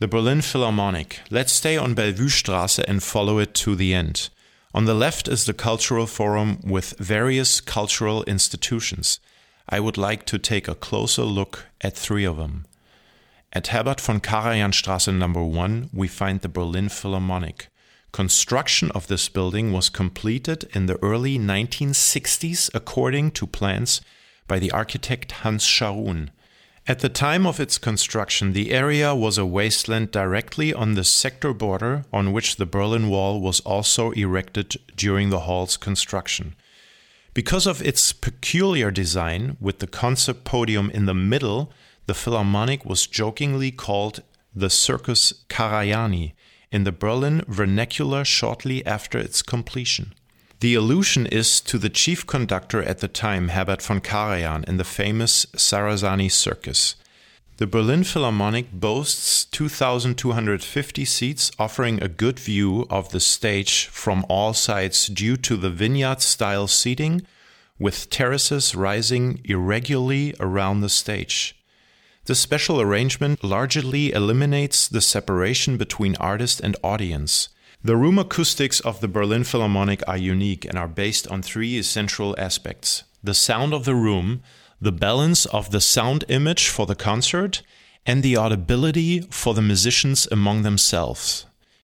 The Berlin Philharmonic. Let's stay on Bellevue-Straße and follow it to the end. On the left is the Cultural Forum with various cultural institutions. I would like to take a closer look at three of them. At Herbert von Karajan Straße number 1, we find the Berlin Philharmonic. Construction of this building was completed in the early 1960s according to plans by the architect Hans Scharoun. At the time of its construction, the area was a wasteland directly on the sector border on which the Berlin Wall was also erected during the hall's construction. Because of its peculiar design, with the concert podium in the middle, the Philharmonic was jokingly called the Circus Karajani in the Berlin vernacular shortly after its completion. The allusion is to the chief conductor at the time, Herbert von Karajan, in the famous Sarrasani Circus. The Berlin Philharmonic boasts 2,250 seats, offering a good view of the stage from all sides due to the vineyard style seating, with terraces rising irregularly around the stage. The special arrangement largely eliminates the separation between artist and audience. The room acoustics of the Berlin Philharmonic are unique and are based on three essential aspects the sound of the room, the balance of the sound image for the concert, and the audibility for the musicians among themselves.